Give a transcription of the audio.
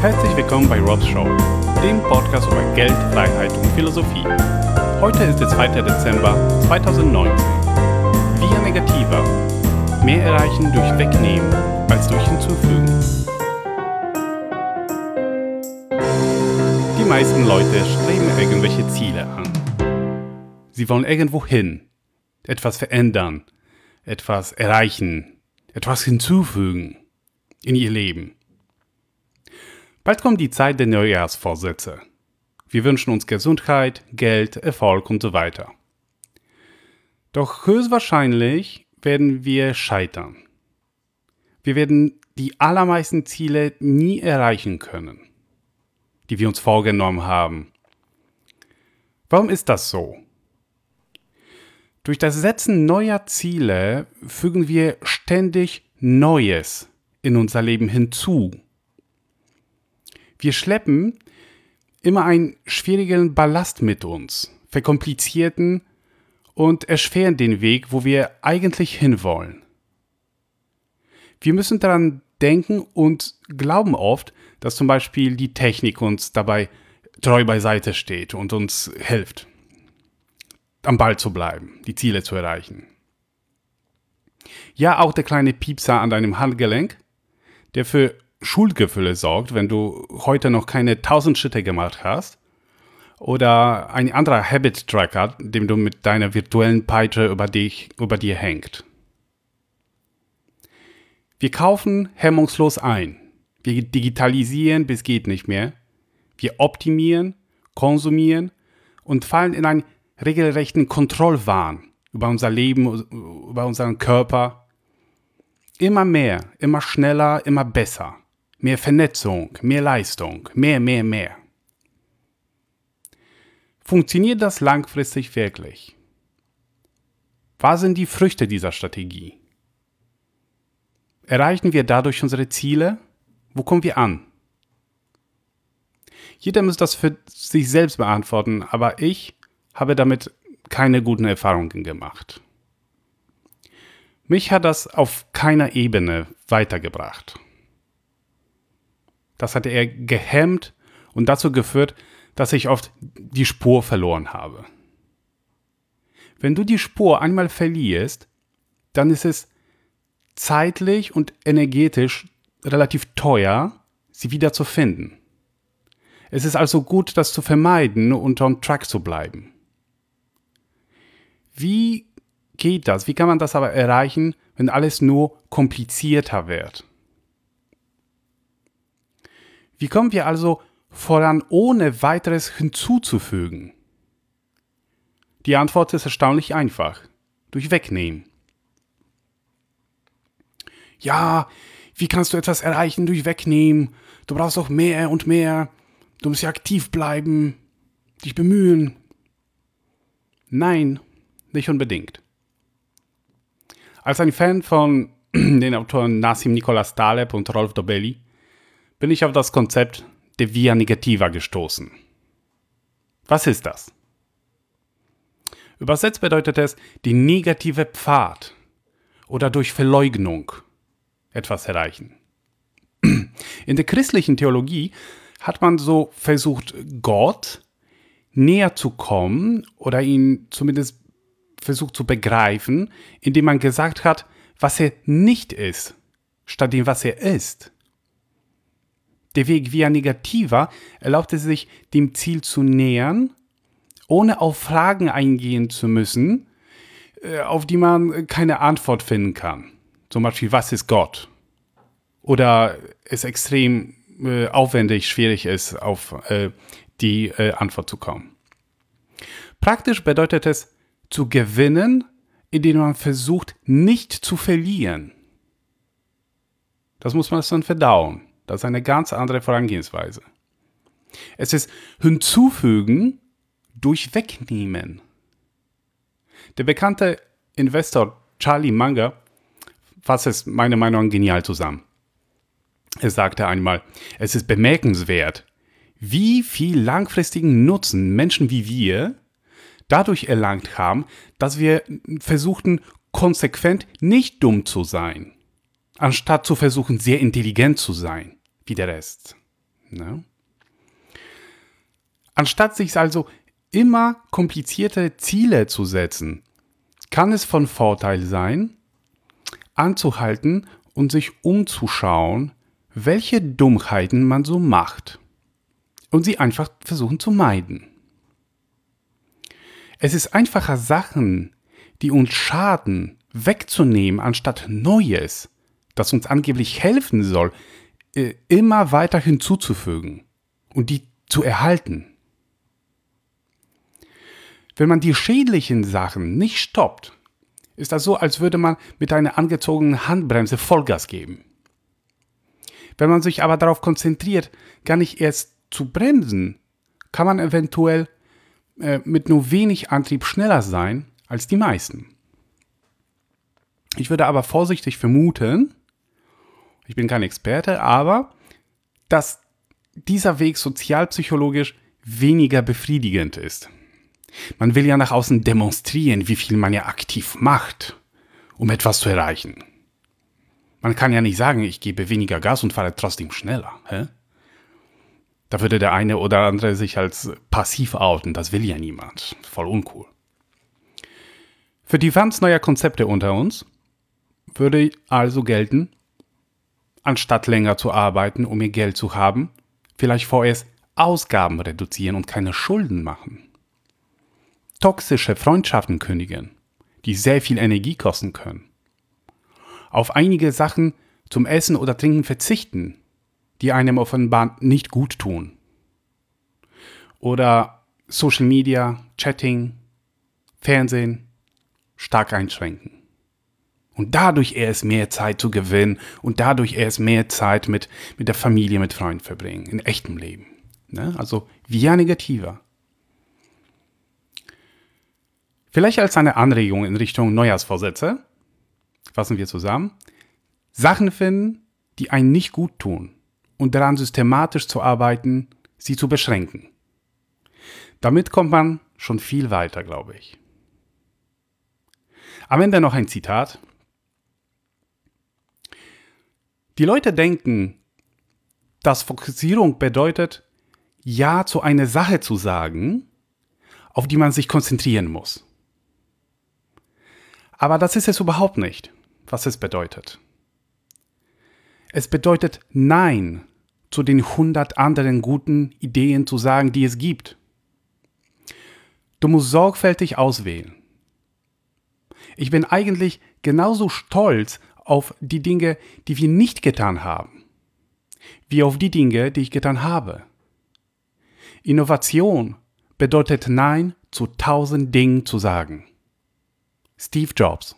Herzlich willkommen bei Rob's Show, dem Podcast über Geld, Freiheit und Philosophie. Heute ist der 2. Dezember 2019. Via Negativa. Mehr erreichen durch Wegnehmen als durch Hinzufügen. Die meisten Leute streben irgendwelche Ziele an. Sie wollen irgendwo hin, etwas verändern, etwas erreichen, etwas hinzufügen in ihr Leben. Bald kommt die Zeit der Neujahrsvorsätze. Wir wünschen uns Gesundheit, Geld, Erfolg und so weiter. Doch höchstwahrscheinlich werden wir scheitern. Wir werden die allermeisten Ziele nie erreichen können, die wir uns vorgenommen haben. Warum ist das so? Durch das Setzen neuer Ziele fügen wir ständig Neues in unser Leben hinzu wir schleppen immer einen schwierigen Ballast mit uns, verkomplizierten und erschweren den Weg, wo wir eigentlich hinwollen. Wir müssen daran denken und glauben oft, dass zum Beispiel die Technik uns dabei treu beiseite steht und uns hilft, am Ball zu bleiben, die Ziele zu erreichen. Ja, auch der kleine Piepser an deinem Handgelenk, der für Schuldgefühle sorgt, wenn du heute noch keine 1000 Schritte gemacht hast. Oder ein anderer Habit-Tracker, dem du mit deiner virtuellen Peitsche über, dich, über dir hängt. Wir kaufen hemmungslos ein. Wir digitalisieren bis geht nicht mehr. Wir optimieren, konsumieren und fallen in einen regelrechten Kontrollwahn über unser Leben, über unseren Körper. Immer mehr, immer schneller, immer besser. Mehr Vernetzung, mehr Leistung, mehr, mehr, mehr. Funktioniert das langfristig wirklich? Was sind die Früchte dieser Strategie? Erreichen wir dadurch unsere Ziele? Wo kommen wir an? Jeder muss das für sich selbst beantworten, aber ich habe damit keine guten Erfahrungen gemacht. Mich hat das auf keiner Ebene weitergebracht. Das hatte er gehemmt und dazu geführt, dass ich oft die Spur verloren habe. Wenn du die Spur einmal verlierst, dann ist es zeitlich und energetisch relativ teuer, sie wieder zu finden. Es ist also gut, das zu vermeiden und on track zu bleiben. Wie geht das? Wie kann man das aber erreichen, wenn alles nur komplizierter wird? Wie kommen wir also voran, ohne weiteres hinzuzufügen? Die Antwort ist erstaunlich einfach. Durch Wegnehmen. Ja, wie kannst du etwas erreichen durch Wegnehmen? Du brauchst auch mehr und mehr. Du musst ja aktiv bleiben, dich bemühen. Nein, nicht unbedingt. Als ein Fan von den Autoren Nassim Nicholas Taleb und Rolf Dobelli bin ich auf das Konzept der Via Negativa gestoßen. Was ist das? Übersetzt bedeutet es die negative Pfad oder durch Verleugnung etwas erreichen. In der christlichen Theologie hat man so versucht, Gott näher zu kommen oder ihn zumindest versucht zu begreifen, indem man gesagt hat, was er nicht ist, statt dem, was er ist. Der Weg via Negativa erlaubt es sich, dem Ziel zu nähern, ohne auf Fragen eingehen zu müssen, äh, auf die man keine Antwort finden kann. Zum Beispiel, was ist Gott? Oder es extrem äh, aufwendig, schwierig ist, auf äh, die äh, Antwort zu kommen. Praktisch bedeutet es, zu gewinnen, indem man versucht, nicht zu verlieren. Das muss man dann verdauen. Das ist eine ganz andere Vorangehensweise. Es ist hinzufügen durch wegnehmen. Der bekannte Investor Charlie Munger fasst es meiner Meinung nach genial zusammen. Er sagte einmal, es ist bemerkenswert, wie viel langfristigen Nutzen Menschen wie wir dadurch erlangt haben, dass wir versuchten, konsequent nicht dumm zu sein, anstatt zu versuchen, sehr intelligent zu sein wie der Rest. Ne? Anstatt sich also immer komplizierte Ziele zu setzen, kann es von Vorteil sein, anzuhalten und sich umzuschauen, welche Dummheiten man so macht und sie einfach versuchen zu meiden. Es ist einfacher Sachen, die uns schaden, wegzunehmen, anstatt Neues, das uns angeblich helfen soll, immer weiter hinzuzufügen und die zu erhalten. Wenn man die schädlichen Sachen nicht stoppt, ist das so, als würde man mit einer angezogenen Handbremse Vollgas geben. Wenn man sich aber darauf konzentriert, gar nicht erst zu bremsen, kann man eventuell äh, mit nur wenig Antrieb schneller sein als die meisten. Ich würde aber vorsichtig vermuten, ich bin kein Experte, aber dass dieser Weg sozialpsychologisch weniger befriedigend ist. Man will ja nach außen demonstrieren, wie viel man ja aktiv macht, um etwas zu erreichen. Man kann ja nicht sagen, ich gebe weniger Gas und fahre trotzdem schneller. Hä? Da würde der eine oder andere sich als passiv outen. Das will ja niemand. Voll uncool. Für die Fans neuer Konzepte unter uns würde also gelten, anstatt länger zu arbeiten, um ihr Geld zu haben, vielleicht vorerst Ausgaben reduzieren und keine Schulden machen toxische Freundschaften kündigen, die sehr viel Energie kosten können. Auf einige Sachen zum Essen oder Trinken verzichten, die einem offenbar nicht gut tun. Oder Social Media, Chatting, Fernsehen stark einschränken. Und dadurch erst mehr Zeit zu gewinnen und dadurch erst mehr Zeit mit, mit der Familie, mit Freunden verbringen, in echtem Leben. Ne? Also via negativer. Vielleicht als eine Anregung in Richtung Neujahrsvorsätze. Fassen wir zusammen. Sachen finden, die einen nicht gut tun und daran systematisch zu arbeiten, sie zu beschränken. Damit kommt man schon viel weiter, glaube ich. Am Ende noch ein Zitat. Die Leute denken, dass Fokussierung bedeutet, Ja zu einer Sache zu sagen, auf die man sich konzentrieren muss. Aber das ist es überhaupt nicht, was es bedeutet. Es bedeutet Nein zu den hundert anderen guten Ideen zu sagen, die es gibt. Du musst sorgfältig auswählen. Ich bin eigentlich genauso stolz auf die Dinge, die wir nicht getan haben, wie auf die Dinge, die ich getan habe. Innovation bedeutet Nein zu tausend Dingen zu sagen. Steve Jobs.